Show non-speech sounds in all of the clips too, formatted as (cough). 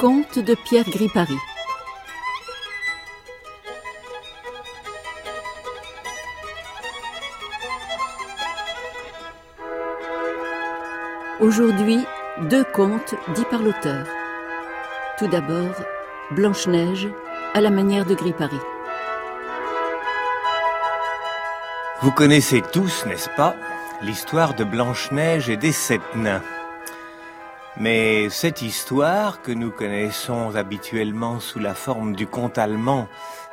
Conte de Pierre Gripari. Aujourd'hui, deux contes dits par l'auteur. Tout d'abord, Blanche-Neige à la manière de Gripari. Vous connaissez tous, n'est-ce pas, l'histoire de Blanche-Neige et des sept nains. Mais cette histoire, que nous connaissons habituellement sous la forme du conte allemand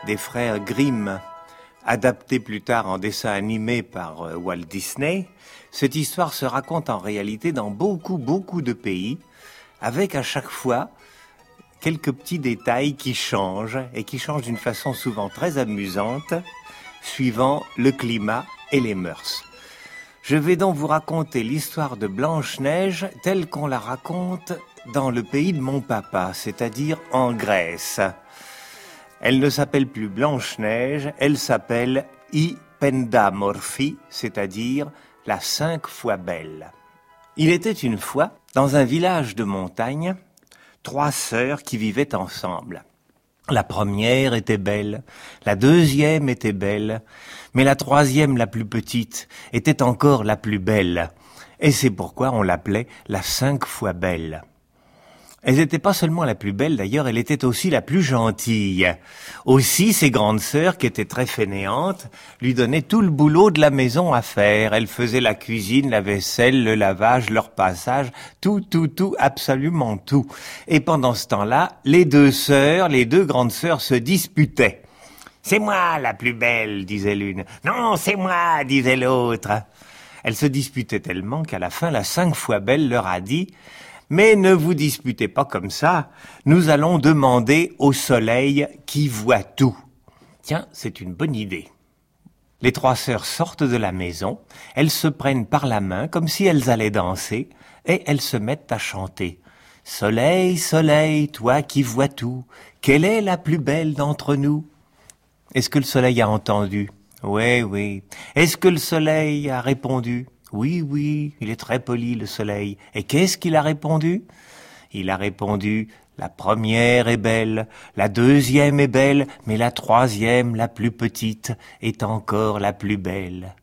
des frères Grimm, adapté plus tard en dessin animé par euh, Walt Disney, cette histoire se raconte en réalité dans beaucoup, beaucoup de pays, avec à chaque fois quelques petits détails qui changent, et qui changent d'une façon souvent très amusante, suivant le climat et les mœurs. Je vais donc vous raconter l'histoire de Blanche-Neige telle qu'on la raconte dans le pays de mon papa, c'est-à-dire en Grèce. Elle ne s'appelle plus Blanche-Neige, elle s'appelle Ipendamorphi, c'est-à-dire la cinq fois belle. Il était une fois, dans un village de montagne, trois sœurs qui vivaient ensemble. La première était belle, la deuxième était belle, mais la troisième, la plus petite, était encore la plus belle, et c'est pourquoi on l'appelait la cinq fois belle. Elle n'était pas seulement la plus belle, d'ailleurs, elle était aussi la plus gentille. Aussi, ses grandes sœurs, qui étaient très fainéantes, lui donnaient tout le boulot de la maison à faire. Elle faisait la cuisine, la vaisselle, le lavage, leur passage, tout, tout, tout, absolument tout. Et pendant ce temps-là, les deux sœurs, les deux grandes sœurs se disputaient. C'est moi la plus belle, disait l'une. Non, c'est moi, disait l'autre. Elles se disputaient tellement qu'à la fin, la cinq fois belle leur a dit mais ne vous disputez pas comme ça. Nous allons demander au soleil qui voit tout. Tiens, c'est une bonne idée. Les trois sœurs sortent de la maison, elles se prennent par la main comme si elles allaient danser, et elles se mettent à chanter. Soleil, soleil, toi qui vois tout, quelle est la plus belle d'entre nous? Est-ce que le soleil a entendu? Oui, oui. Est-ce que le soleil a répondu? Oui, oui, il est très poli, le soleil. Et qu'est-ce qu'il a répondu? Il a répondu La première est belle, la deuxième est belle, mais la troisième, la plus petite, est encore la plus belle.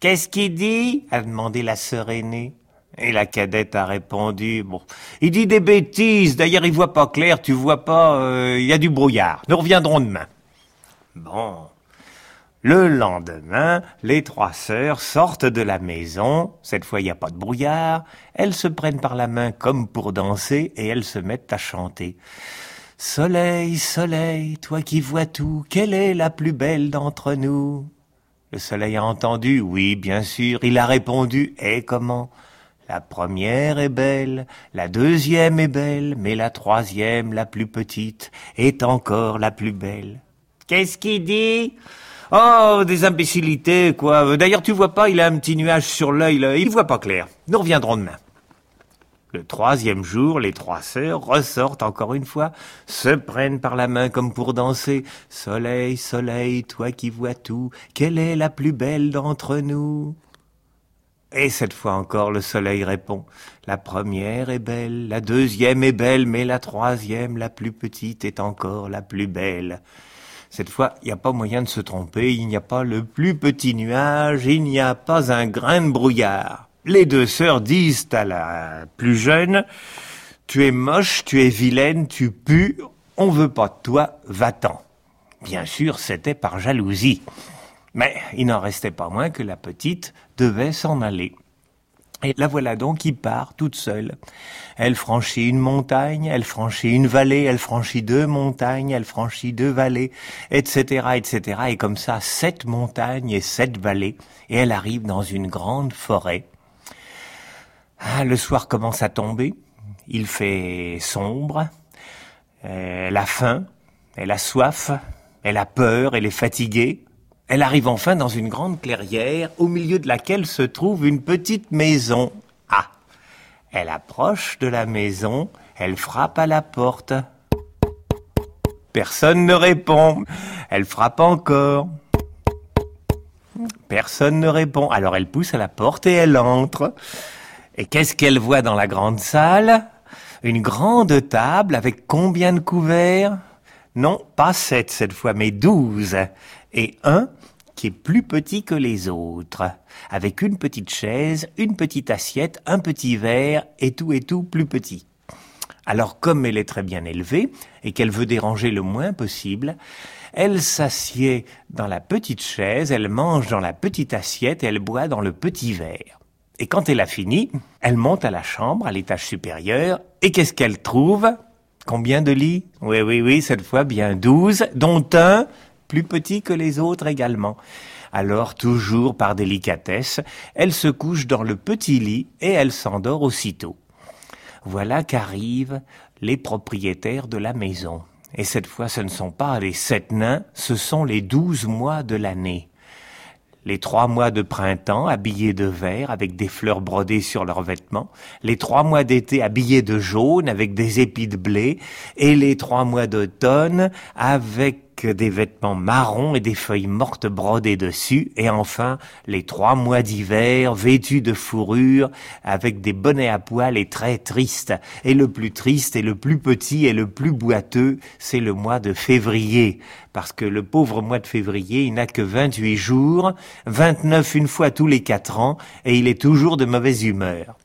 Qu'est-ce qu'il dit? a demandé la sœur aînée. Et la cadette a répondu, bon, il dit des bêtises, d'ailleurs il voit pas clair, tu vois pas, euh, il y a du brouillard, nous reviendrons demain. Bon, le lendemain, les trois sœurs sortent de la maison. Cette fois, il n'y a pas de brouillard. Elles se prennent par la main comme pour danser et elles se mettent à chanter. Soleil, soleil, toi qui vois tout, quelle est la plus belle d'entre nous? Le soleil a entendu, oui, bien sûr. Il a répondu, et comment? La première est belle, la deuxième est belle, mais la troisième, la plus petite, est encore la plus belle. Qu'est-ce qu'il dit? Oh, des imbécilités, quoi. D'ailleurs, tu vois pas, il a un petit nuage sur l'œil, là. Il voit pas clair. Nous reviendrons demain. Le troisième jour, les trois sœurs ressortent encore une fois, se prennent par la main comme pour danser. Soleil, soleil, toi qui vois tout, quelle est la plus belle d'entre nous? Et cette fois encore, le soleil répond. La première est belle, la deuxième est belle, mais la troisième, la plus petite, est encore la plus belle. Cette fois, il n'y a pas moyen de se tromper, il n'y a pas le plus petit nuage, il n'y a pas un grain de brouillard. Les deux sœurs disent à la plus jeune, tu es moche, tu es vilaine, tu pues, on veut pas de toi, va-t'en. Bien sûr, c'était par jalousie. Mais il n'en restait pas moins que la petite devait s'en aller. Et la voilà donc qui part toute seule. Elle franchit une montagne, elle franchit une vallée, elle franchit deux montagnes, elle franchit deux vallées, etc., etc. Et comme ça, sept montagnes et sept vallées. Et elle arrive dans une grande forêt. Ah, le soir commence à tomber. Il fait sombre. Elle a faim. Elle a soif. Elle a peur. Elle est fatiguée. Elle arrive enfin dans une grande clairière au milieu de laquelle se trouve une petite maison. Ah Elle approche de la maison, elle frappe à la porte. Personne ne répond. Elle frappe encore. Personne ne répond. Alors elle pousse à la porte et elle entre. Et qu'est-ce qu'elle voit dans la grande salle? Une grande table avec combien de couverts? Non, pas sept cette fois, mais douze. Et un qui est plus petit que les autres, avec une petite chaise, une petite assiette, un petit verre, et tout et tout plus petit. Alors comme elle est très bien élevée, et qu'elle veut déranger le moins possible, elle s'assied dans la petite chaise, elle mange dans la petite assiette et elle boit dans le petit verre. Et quand elle a fini, elle monte à la chambre, à l'étage supérieur, et qu'est-ce qu'elle trouve? Combien de lits? Oui, oui, oui, cette fois bien douze, dont un plus petit que les autres également. Alors, toujours par délicatesse, elle se couche dans le petit lit et elle s'endort aussitôt. Voilà qu'arrivent les propriétaires de la maison. Et cette fois, ce ne sont pas les sept nains, ce sont les douze mois de l'année. Les trois mois de printemps habillés de vert avec des fleurs brodées sur leurs vêtements, les trois mois d'été habillés de jaune avec des épis de blé, et les trois mois d'automne avec des vêtements marrons et des feuilles mortes brodées dessus, et enfin les trois mois d'hiver vêtus de fourrure avec des bonnets à poils et très tristes. Et le plus triste et le plus petit et le plus boiteux, c'est le mois de février, parce que le pauvre mois de février, il n'a que 28 jours, 29 une fois tous les quatre ans, et il est toujours de mauvaise humeur.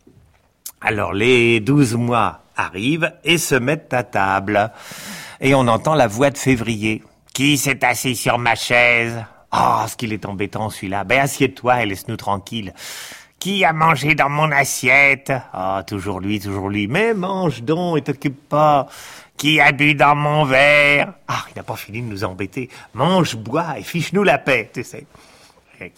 Alors les douze mois arrivent et se mettent à table. Et on entend la voix de février. Qui s'est assis sur ma chaise? Oh, ce qu'il est embêtant celui-là. Ben assieds-toi et laisse-nous tranquille. Qui a mangé dans mon assiette? Ah, toujours lui, toujours lui. Mais mange donc et t'occupe pas. Qui a bu dans mon verre? Ah, il n'a pas fini de nous embêter. Mange, bois et fiche-nous la paix, tu sais.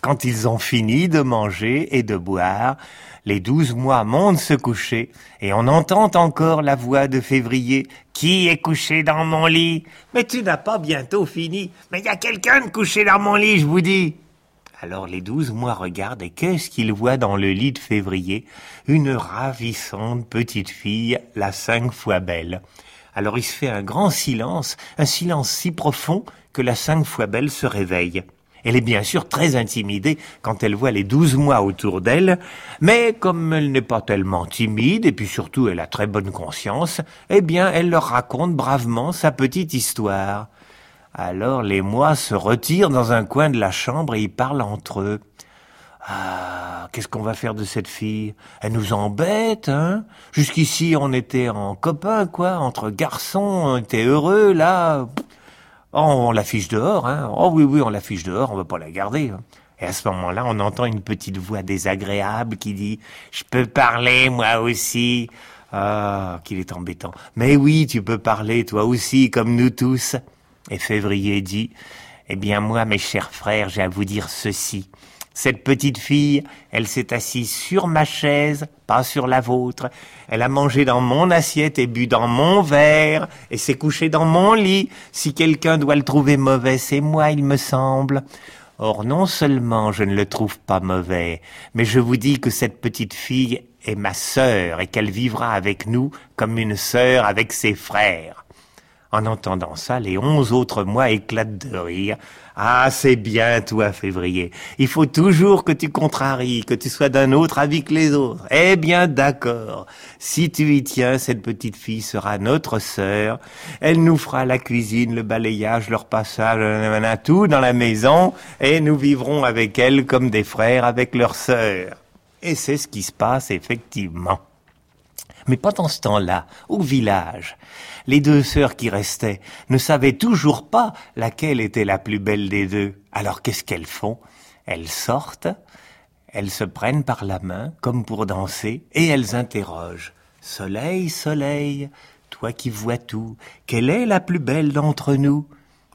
Quand ils ont fini de manger et de boire, les douze mois montent se coucher, et on entend encore la voix de février. Qui est couché dans mon lit? Mais tu n'as pas bientôt fini. Mais il y a quelqu'un de couché dans mon lit, je vous dis. Alors les douze mois regardent, et qu'est-ce qu'ils voient dans le lit de février? Une ravissante petite fille, la cinq fois belle. Alors il se fait un grand silence, un silence si profond que la cinq fois belle se réveille. Elle est bien sûr très intimidée quand elle voit les douze mois autour d'elle, mais comme elle n'est pas tellement timide, et puis surtout elle a très bonne conscience, eh bien elle leur raconte bravement sa petite histoire. Alors les mois se retirent dans un coin de la chambre et ils parlent entre eux. Ah, qu'est-ce qu'on va faire de cette fille? Elle nous embête, hein? Jusqu'ici, on était en copains, quoi, entre garçons, on était heureux, là. Oh, on l'affiche dehors, hein. Oh oui, oui, on l'affiche dehors, on va pas la garder. Hein. Et à ce moment-là, on entend une petite voix désagréable qui dit « Je peux parler, moi aussi !» Ah, qu'il est embêtant. Mais oui, tu peux parler, toi aussi, comme nous tous. Et Février dit « Eh bien, moi, mes chers frères, j'ai à vous dire ceci. Cette petite fille, elle s'est assise sur ma chaise, pas sur la vôtre. Elle a mangé dans mon assiette et bu dans mon verre, et s'est couchée dans mon lit. Si quelqu'un doit le trouver mauvais, c'est moi, il me semble. Or, non seulement je ne le trouve pas mauvais, mais je vous dis que cette petite fille est ma sœur et qu'elle vivra avec nous comme une sœur avec ses frères. En entendant ça, les onze autres mois éclatent de rire. Ah, c'est bien, toi, février. Il faut toujours que tu contraries, que tu sois d'un autre avis que les autres. Eh bien, d'accord. Si tu y tiens, cette petite fille sera notre sœur. Elle nous fera la cuisine, le balayage, leur passage, tout dans la maison, et nous vivrons avec elle comme des frères avec leur sœur. Et c'est ce qui se passe effectivement. Mais pendant ce temps-là, au village, les deux sœurs qui restaient ne savaient toujours pas laquelle était la plus belle des deux. Alors qu'est-ce qu'elles font? Elles sortent, elles se prennent par la main, comme pour danser, et elles interrogent. Soleil, soleil, toi qui vois tout, quelle est la plus belle d'entre nous?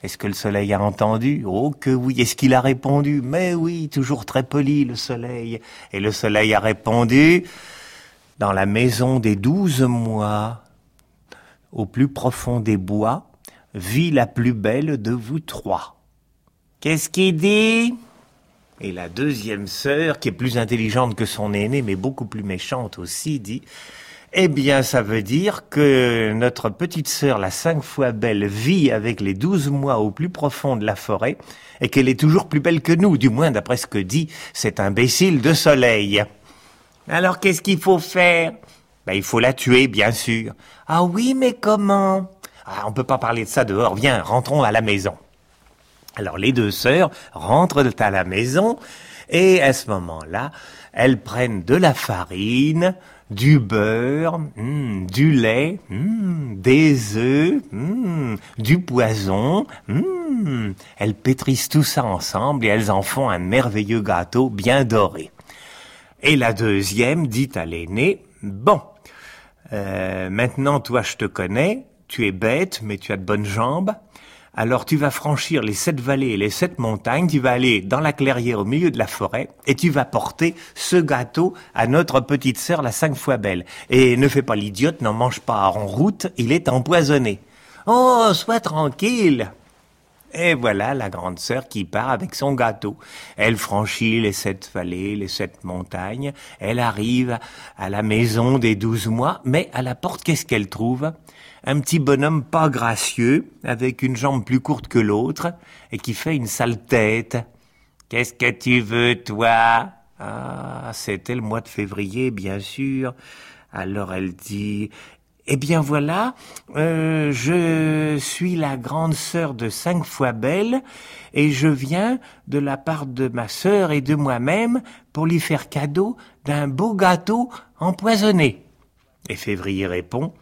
Est-ce que le soleil a entendu? Oh que oui. Est-ce qu'il a répondu? Mais oui, toujours très poli le soleil. Et le soleil a répondu dans la maison des douze mois, au plus profond des bois, vit la plus belle de vous trois. Qu'est-ce qu'il dit? Et la deuxième sœur, qui est plus intelligente que son aînée, mais beaucoup plus méchante aussi, dit Eh bien, ça veut dire que notre petite sœur, la cinq fois belle, vit avec les douze mois au plus profond de la forêt, et qu'elle est toujours plus belle que nous, du moins d'après ce que dit cet imbécile de soleil. Alors qu'est-ce qu'il faut faire? Ben, il faut la tuer, bien sûr. Ah oui, mais comment? Ah, On peut pas parler de ça dehors. Viens, rentrons à la maison. Alors les deux sœurs rentrent à la maison et à ce moment-là, elles prennent de la farine, du beurre, hmm, du lait, hmm, des œufs, hmm, du poison. Elles pétrissent tout ça ensemble et elles en font un merveilleux gâteau bien doré. Et la deuxième dit à l'aîné, bon, euh, maintenant toi je te connais, tu es bête mais tu as de bonnes jambes, alors tu vas franchir les sept vallées et les sept montagnes, tu vas aller dans la clairière au milieu de la forêt et tu vas porter ce gâteau à notre petite sœur la cinq fois belle. Et ne fais pas l'idiote, n'en mange pas en route, il est empoisonné. Oh, sois tranquille. Et voilà la grande sœur qui part avec son gâteau. Elle franchit les sept vallées, les sept montagnes, elle arrive à la maison des douze mois, mais à la porte, qu'est-ce qu'elle trouve? Un petit bonhomme pas gracieux, avec une jambe plus courte que l'autre, et qui fait une sale tête. Qu'est-ce que tu veux, toi? Ah, c'était le mois de février, bien sûr. Alors elle dit eh bien voilà, euh, je suis la grande sœur de cinq fois belle et je viens de la part de ma sœur et de moi-même pour lui faire cadeau d'un beau gâteau empoisonné. Et Février répond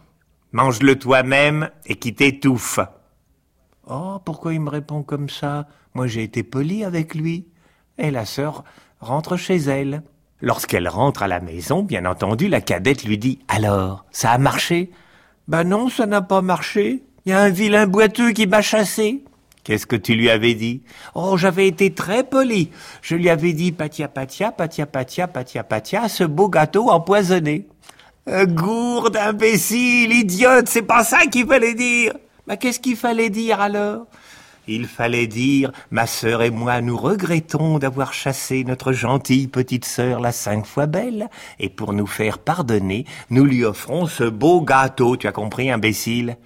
Mange-le toi-même et qui t'étouffe. Oh, pourquoi il me répond comme ça? Moi j'ai été poli avec lui. Et la sœur rentre chez elle. Lorsqu'elle rentre à la maison, bien entendu, la cadette lui dit Alors, ça a marché? Ben non, ça n'a pas marché. Il y a un vilain boiteux qui m'a chassé. Qu'est-ce que tu lui avais dit? Oh, j'avais été très poli. Je lui avais dit patia patia, patia patia, patia patia, ce beau gâteau empoisonné. Euh, gourde, imbécile, idiote, c'est pas ça qu'il fallait dire. Mais qu'est-ce qu'il fallait dire alors? Il fallait dire, ma sœur et moi, nous regrettons d'avoir chassé notre gentille petite sœur la cinq fois belle, et pour nous faire pardonner, nous lui offrons ce beau gâteau, tu as compris, imbécile?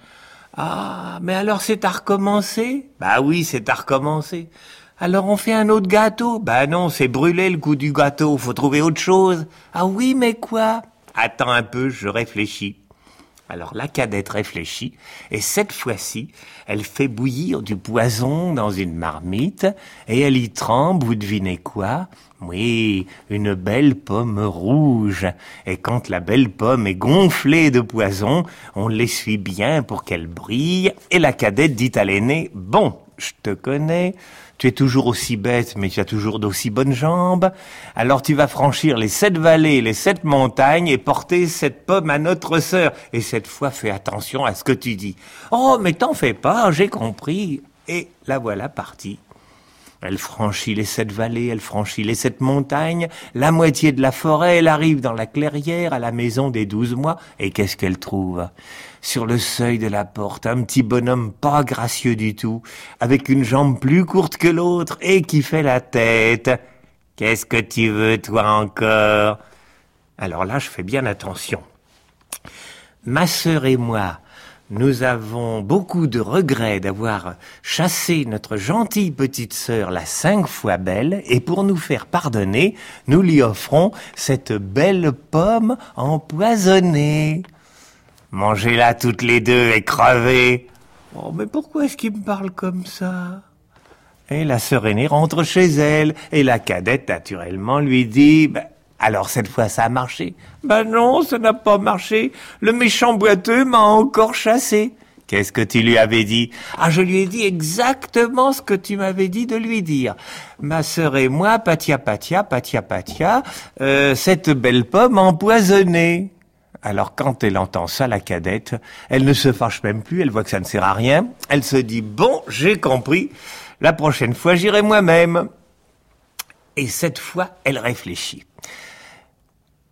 Ah, mais alors c'est à recommencer? Bah oui, c'est à recommencer. Alors on fait un autre gâteau? Bah non, c'est brûlé le goût du gâteau, faut trouver autre chose. Ah oui, mais quoi? Attends un peu, je réfléchis. Alors la cadette réfléchit, et cette fois-ci, elle fait bouillir du poison dans une marmite, et elle y trempe, vous devinez quoi? Oui, une belle pomme rouge. Et quand la belle pomme est gonflée de poison, on l'essuie bien pour qu'elle brille, et la cadette dit à l'aîné, Bon, je te connais, tu es toujours aussi bête, mais tu as toujours d'aussi bonnes jambes. Alors tu vas franchir les sept vallées, les sept montagnes et porter cette pomme à notre sœur. Et cette fois, fais attention à ce que tu dis. Oh, mais t'en fais pas, j'ai compris. Et la voilà partie. Elle franchit les sept vallées, elle franchit les sept montagnes, la moitié de la forêt, elle arrive dans la clairière, à la maison des douze mois, et qu'est-ce qu'elle trouve? Sur le seuil de la porte, un petit bonhomme pas gracieux du tout, avec une jambe plus courte que l'autre, et qui fait la tête. Qu'est-ce que tu veux, toi encore? Alors là, je fais bien attention. Ma sœur et moi, nous avons beaucoup de regrets d'avoir chassé notre gentille petite sœur la cinq fois belle, et pour nous faire pardonner, nous lui offrons cette belle pomme empoisonnée. Mangez-la toutes les deux et crevez. Oh, mais pourquoi est-ce qu'il me parle comme ça? Et la sœur aînée rentre chez elle, et la cadette, naturellement, lui dit, ben, alors cette fois ça a marché. Ben non, ça n'a pas marché. Le méchant boiteux m'a encore chassé. Qu'est-ce que tu lui avais dit? Ah, je lui ai dit exactement ce que tu m'avais dit de lui dire. Ma sœur et moi, patia patia, patia patia, euh, cette belle pomme empoisonnée. Alors quand elle entend ça, la cadette, elle ne se fâche même plus, elle voit que ça ne sert à rien. Elle se dit, bon, j'ai compris, la prochaine fois j'irai moi-même. Et cette fois, elle réfléchit.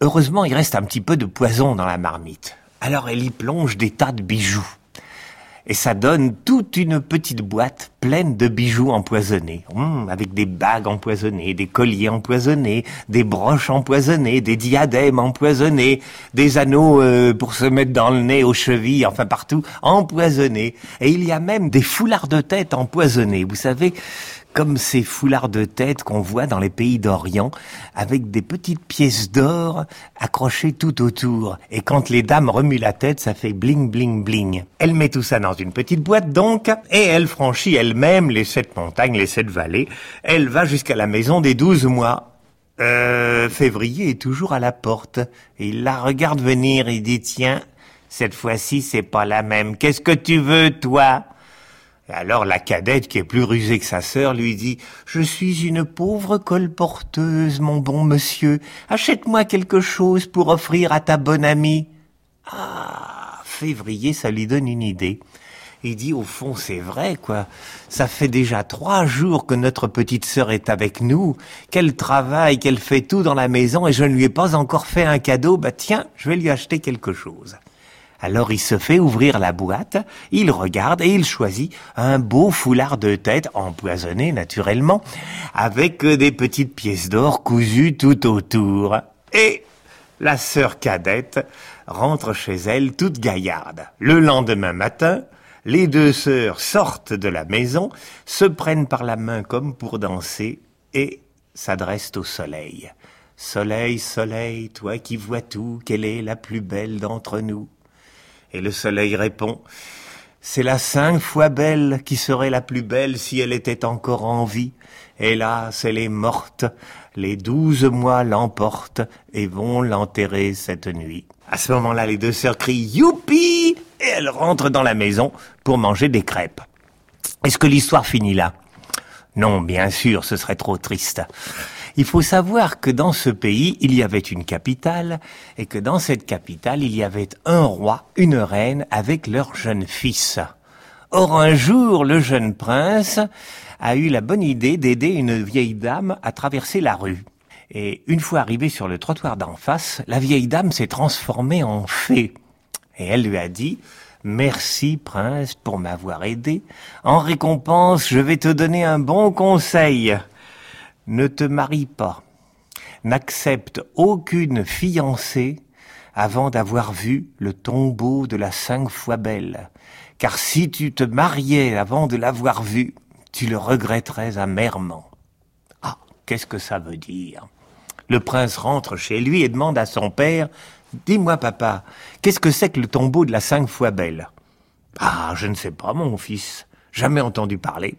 Heureusement, il reste un petit peu de poison dans la marmite. Alors elle y plonge des tas de bijoux. Et ça donne toute une petite boîte pleine de bijoux empoisonnés, hum, avec des bagues empoisonnées, des colliers empoisonnés, des broches empoisonnées, des diadèmes empoisonnés, des anneaux euh, pour se mettre dans le nez, aux chevilles, enfin partout, empoisonnés. Et il y a même des foulards de tête empoisonnés. Vous savez, comme ces foulards de tête qu'on voit dans les pays d'Orient, avec des petites pièces d'or accrochées tout autour. Et quand les dames remuent la tête, ça fait bling bling bling. Elle met tout ça dans une petite boîte donc, et elle franchit elle-même les sept montagnes, les sept vallées. Elle va jusqu'à la maison des douze mois. Euh, février est toujours à la porte. il la regarde venir et dit, tiens, cette fois-ci, c'est pas la même. Qu'est-ce que tu veux, toi? Alors la cadette, qui est plus rusée que sa sœur, lui dit Je suis une pauvre colporteuse, mon bon monsieur. Achète-moi quelque chose pour offrir à ta bonne amie. Ah, février, ça lui donne une idée. Il dit au fond c'est vrai quoi. Ça fait déjà trois jours que notre petite sœur est avec nous, qu'elle travaille, qu'elle fait tout dans la maison et je ne lui ai pas encore fait un cadeau. Bah tiens, je vais lui acheter quelque chose. Alors il se fait ouvrir la boîte, il regarde et il choisit un beau foulard de tête, empoisonné naturellement, avec des petites pièces d'or cousues tout autour. Et la sœur cadette rentre chez elle toute gaillarde. Le lendemain matin, les deux sœurs sortent de la maison, se prennent par la main comme pour danser et s'adressent au soleil. Soleil, soleil, toi qui vois tout, quelle est la plus belle d'entre nous? Et le soleil répond, c'est la cinq fois belle qui serait la plus belle si elle était encore en vie. Hélas, elle est morte. Les douze mois l'emportent et vont l'enterrer cette nuit. À ce moment-là, les deux sœurs crient Youpi et elles rentrent dans la maison pour manger des crêpes. Est-ce que l'histoire finit là? Non, bien sûr, ce serait trop triste. Il faut savoir que dans ce pays, il y avait une capitale, et que dans cette capitale, il y avait un roi, une reine, avec leur jeune fils. Or, un jour, le jeune prince a eu la bonne idée d'aider une vieille dame à traverser la rue. Et une fois arrivé sur le trottoir d'en face, la vieille dame s'est transformée en fée. Et elle lui a dit, Merci, prince, pour m'avoir aidé. En récompense, je vais te donner un bon conseil ne te marie pas, n'accepte aucune fiancée avant d'avoir vu le tombeau de la cinq fois belle, car si tu te mariais avant de l'avoir vu, tu le regretterais amèrement. Ah, qu'est-ce que ça veut dire? Le prince rentre chez lui et demande à son père Dis-moi, papa, qu'est-ce que c'est que le tombeau de la cinq fois belle? Ah, je ne sais pas, mon fils. Jamais entendu parler.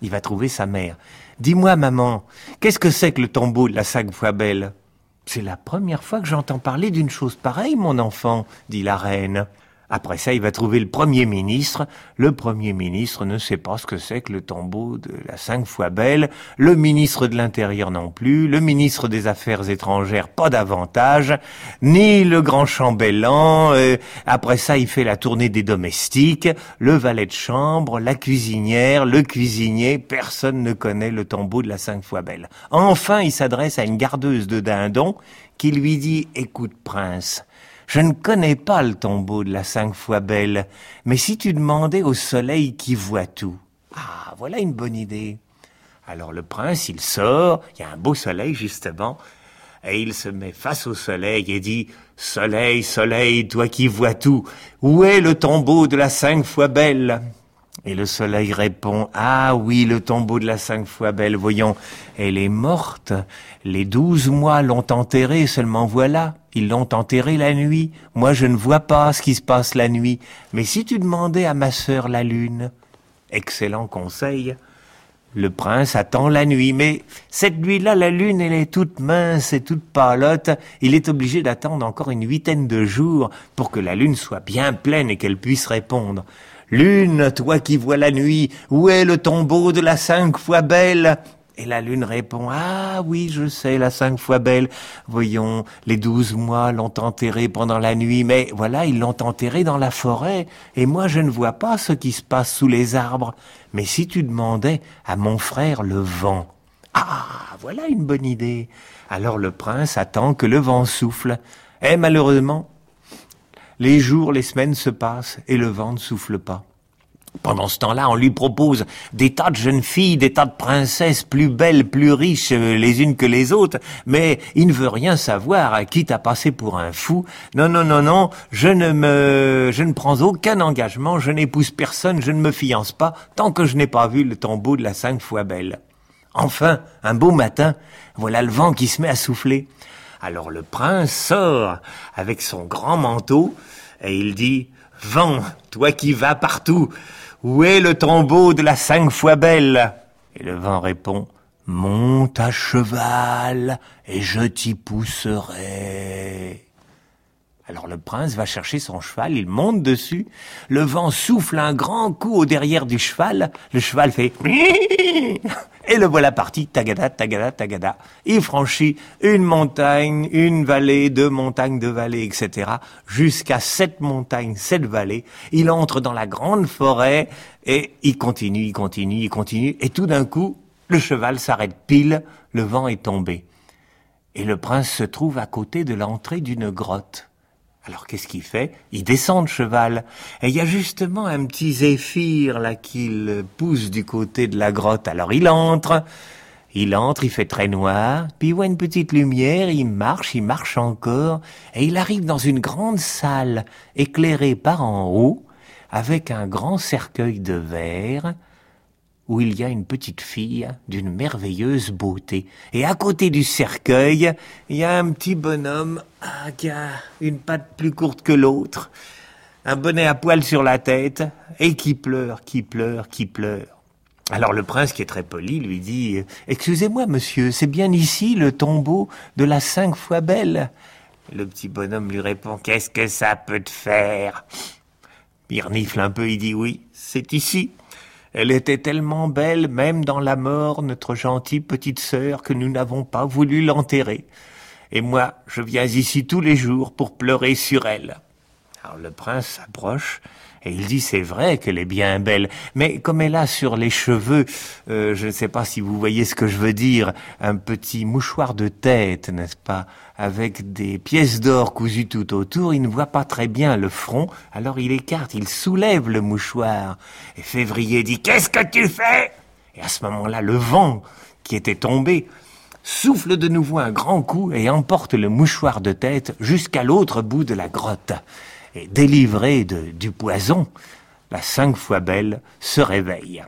Il va trouver sa mère. Dis-moi, maman, qu'est-ce que c'est que le tombeau de la cinq fois belle? C'est la première fois que j'entends parler d'une chose pareille, mon enfant, dit la reine. Après ça, il va trouver le Premier ministre. Le Premier ministre ne sait pas ce que c'est que le tombeau de la cinq fois belle. Le ministre de l'Intérieur non plus. Le ministre des Affaires étrangères pas davantage. Ni le grand chambellan. Euh, après ça, il fait la tournée des domestiques. Le valet de chambre, la cuisinière, le cuisinier. Personne ne connaît le tombeau de la cinq fois belle. Enfin, il s'adresse à une gardeuse de dindon qui lui dit, écoute, prince, je ne connais pas le tombeau de la cinq fois belle, mais si tu demandais au soleil qui voit tout. Ah, voilà une bonne idée. Alors le prince, il sort, il y a un beau soleil justement, et il se met face au soleil et dit Soleil, soleil, toi qui vois tout, où est le tombeau de la cinq fois belle? Et le soleil répond Ah oui, le tombeau de la cinq fois belle, voyons, elle est morte. Les douze mois l'ont enterrée, seulement voilà. Ils l'ont enterré la nuit. Moi, je ne vois pas ce qui se passe la nuit. Mais si tu demandais à ma sœur la lune, excellent conseil. Le prince attend la nuit, mais cette nuit-là, la lune, elle est toute mince et toute pâlotte. Il est obligé d'attendre encore une huitaine de jours pour que la lune soit bien pleine et qu'elle puisse répondre. Lune, toi qui vois la nuit, où est le tombeau de la cinq fois belle? Et la lune répond Ah oui, je sais, la cinq fois belle. Voyons, les douze mois l'ont enterré pendant la nuit, mais voilà, ils l'ont enterré dans la forêt, et moi je ne vois pas ce qui se passe sous les arbres. Mais si tu demandais à mon frère le vent. Ah, voilà une bonne idée. Alors le prince attend que le vent souffle. Et malheureusement, les jours, les semaines se passent, et le vent ne souffle pas. Pendant ce temps-là, on lui propose des tas de jeunes filles, des tas de princesses plus belles, plus riches euh, les unes que les autres, mais il ne veut rien savoir, quitte à passer pour un fou. Non, non, non, non, je ne me, je ne prends aucun engagement, je n'épouse personne, je ne me fiance pas, tant que je n'ai pas vu le tombeau de la cinq fois belle. Enfin, un beau matin, voilà le vent qui se met à souffler. Alors le prince sort avec son grand manteau et il dit Vent, toi qui vas partout, où est le tombeau de la cinq fois belle? Et le vent répond Monte à cheval et je t'y pousserai. Alors le prince va chercher son cheval, il monte dessus, le vent souffle un grand coup au derrière du cheval, le cheval fait (laughs) et le voilà parti, tagada, tagada, tagada. Il franchit une montagne, une vallée, deux montagnes, deux vallées, etc. jusqu'à sept montagnes, sept vallées. Il entre dans la grande forêt et il continue, il continue, il continue et tout d'un coup, le cheval s'arrête pile, le vent est tombé. Et le prince se trouve à côté de l'entrée d'une grotte. Alors qu'est-ce qu'il fait? Il descend de cheval. Et il y a justement un petit zéphyr là qu'il pousse du côté de la grotte. Alors il entre. Il entre, il fait très noir, puis il voit une petite lumière, il marche, il marche encore, et il arrive dans une grande salle éclairée par en haut, avec un grand cercueil de verre, où il y a une petite fille d'une merveilleuse beauté. Et à côté du cercueil, il y a un petit bonhomme ah, qui a une patte plus courte que l'autre, un bonnet à poil sur la tête, et qui pleure, qui pleure, qui pleure. Alors le prince, qui est très poli, lui dit Excusez-moi, monsieur, c'est bien ici le tombeau de la cinq fois belle Le petit bonhomme lui répond Qu'est-ce que ça peut te faire? Il renifle un peu, il dit Oui, c'est ici. Elle était tellement belle, même dans la mort, notre gentille petite sœur, que nous n'avons pas voulu l'enterrer. Et moi, je viens ici tous les jours pour pleurer sur elle. Alors le prince s'approche et il dit c'est vrai qu'elle est bien belle, mais comme elle a sur les cheveux, euh, je ne sais pas si vous voyez ce que je veux dire, un petit mouchoir de tête, n'est-ce pas, avec des pièces d'or cousues tout autour, il ne voit pas très bien le front, alors il écarte, il soulève le mouchoir. Et Février dit Qu'est-ce que tu fais? Et à ce moment-là, le vent qui était tombé souffle de nouveau un grand coup et emporte le mouchoir de tête jusqu'à l'autre bout de la grotte et délivrée du poison, la cinq fois belle se réveille.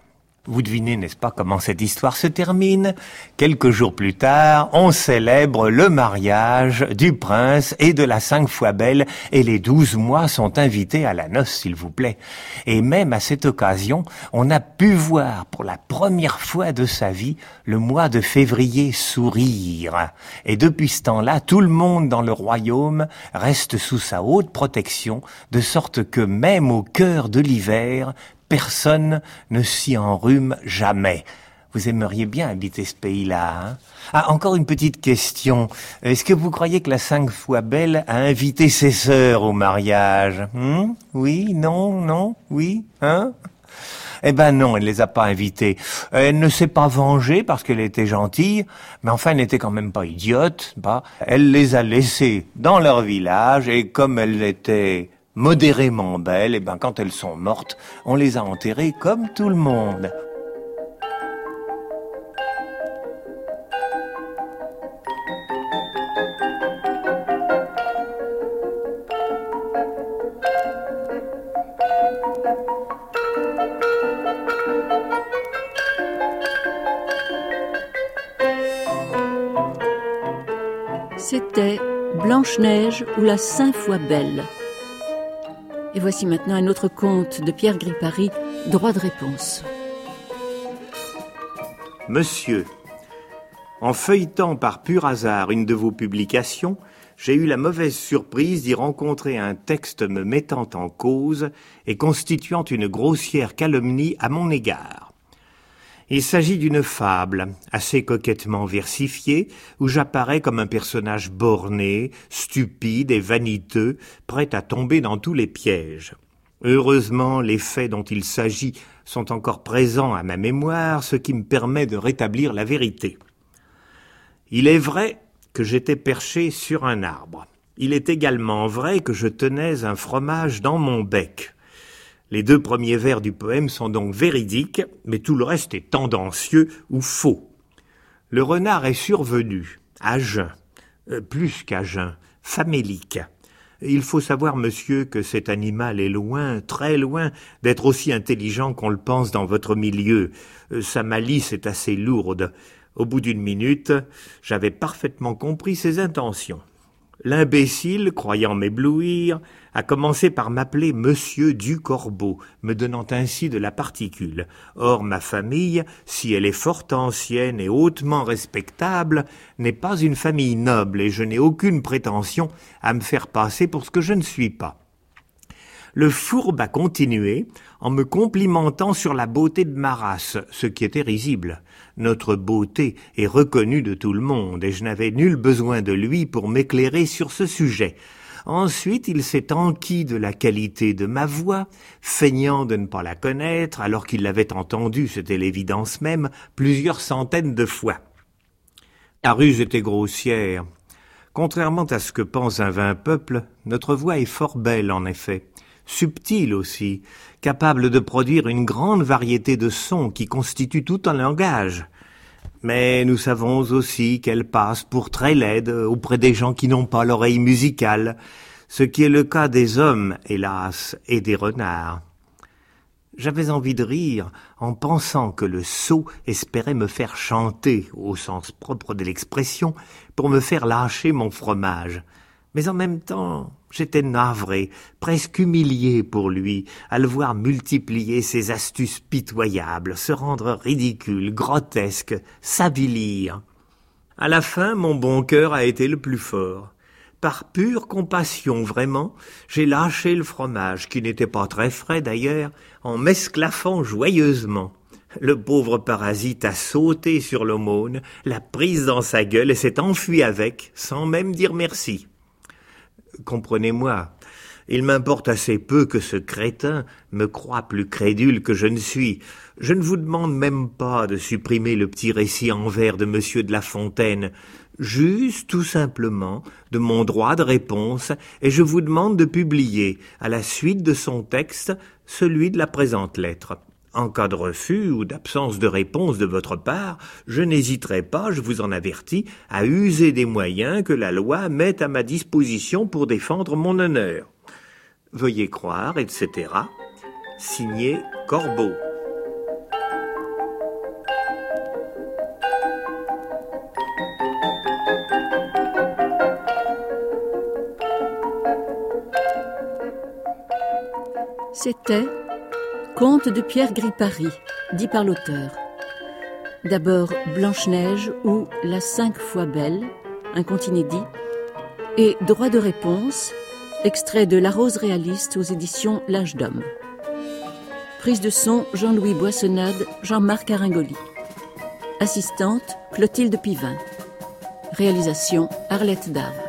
Vous devinez, n'est-ce pas, comment cette histoire se termine Quelques jours plus tard, on célèbre le mariage du prince et de la cinq fois belle, et les douze mois sont invités à la noce, s'il vous plaît. Et même à cette occasion, on a pu voir pour la première fois de sa vie le mois de février sourire. Et depuis ce temps-là, tout le monde dans le royaume reste sous sa haute protection, de sorte que même au cœur de l'hiver, personne ne s'y enrhume jamais. Vous aimeriez bien habiter ce pays-là. Hein? Ah, encore une petite question. Est-ce que vous croyez que la cinq fois belle a invité ses sœurs au mariage? Hmm? Oui, non, non, oui, hein? Eh ben non, elle les a pas invitées. Elle ne s'est pas vengée parce qu'elle était gentille, mais enfin elle n'était quand même pas idiote. Bah, elle les a laissées dans leur village et comme elle était modérément belles, et ben quand elles sont mortes, on les a enterrées comme tout le monde. C'était Blanche-Neige ou la Saint fois belle et voici maintenant un autre conte de Pierre Gripari, Droit de réponse. Monsieur, en feuilletant par pur hasard une de vos publications, j'ai eu la mauvaise surprise d'y rencontrer un texte me mettant en cause et constituant une grossière calomnie à mon égard. Il s'agit d'une fable, assez coquettement versifiée, où j'apparais comme un personnage borné, stupide et vaniteux, prêt à tomber dans tous les pièges. Heureusement, les faits dont il s'agit sont encore présents à ma mémoire, ce qui me permet de rétablir la vérité. Il est vrai que j'étais perché sur un arbre. Il est également vrai que je tenais un fromage dans mon bec. Les deux premiers vers du poème sont donc véridiques, mais tout le reste est tendancieux ou faux. Le renard est survenu, à jeun, plus qu'à jeun, famélique. Il faut savoir, monsieur, que cet animal est loin, très loin, d'être aussi intelligent qu'on le pense dans votre milieu. Euh, sa malice est assez lourde. Au bout d'une minute, j'avais parfaitement compris ses intentions. L'imbécile, croyant m'éblouir, a commencé par m'appeler Monsieur du Corbeau, me donnant ainsi de la particule. Or ma famille, si elle est fort ancienne et hautement respectable, n'est pas une famille noble, et je n'ai aucune prétention à me faire passer pour ce que je ne suis pas. Le fourbe a continué en me complimentant sur la beauté de ma race, ce qui était risible. Notre beauté est reconnue de tout le monde, et je n'avais nul besoin de lui pour m'éclairer sur ce sujet. Ensuite, il s'est enquis de la qualité de ma voix, feignant de ne pas la connaître, alors qu'il l'avait entendue, c'était l'évidence même, plusieurs centaines de fois. La ruse était grossière. Contrairement à ce que pense un vain peuple, notre voix est fort belle en effet, subtile aussi, capable de produire une grande variété de sons qui constituent tout un langage. Mais nous savons aussi qu'elle passe pour très laide auprès des gens qui n'ont pas l'oreille musicale, ce qui est le cas des hommes, hélas, et des renards. J'avais envie de rire en pensant que le sot espérait me faire chanter, au sens propre de l'expression, pour me faire lâcher mon fromage. Mais en même temps, j'étais navré, presque humilié pour lui, à le voir multiplier ses astuces pitoyables, se rendre ridicule, grotesque, s'avilir. À la fin, mon bon cœur a été le plus fort. Par pure compassion, vraiment, j'ai lâché le fromage, qui n'était pas très frais d'ailleurs, en m'esclaffant joyeusement. Le pauvre parasite a sauté sur l'aumône, l'a prise dans sa gueule et s'est enfui avec, sans même dire merci. Comprenez-moi, il m'importe assez peu que ce crétin me croie plus crédule que je ne suis. Je ne vous demande même pas de supprimer le petit récit en vers de monsieur de La Fontaine, juste tout simplement de mon droit de réponse, et je vous demande de publier, à la suite de son texte, celui de la présente lettre. En cas de refus ou d'absence de réponse de votre part, je n'hésiterai pas, je vous en avertis, à user des moyens que la loi met à ma disposition pour défendre mon honneur. Veuillez croire, etc. Signé Corbeau. C'était Conte de Pierre Gripari, dit par l'auteur. D'abord Blanche-Neige ou La cinq fois belle, un conte inédit, et Droit de réponse, extrait de La Rose réaliste aux éditions L'Âge d'Homme. Prise de son Jean-Louis Boissonnade, Jean-Marc Aringoli. Assistante Clotilde Pivin. Réalisation Arlette Dave.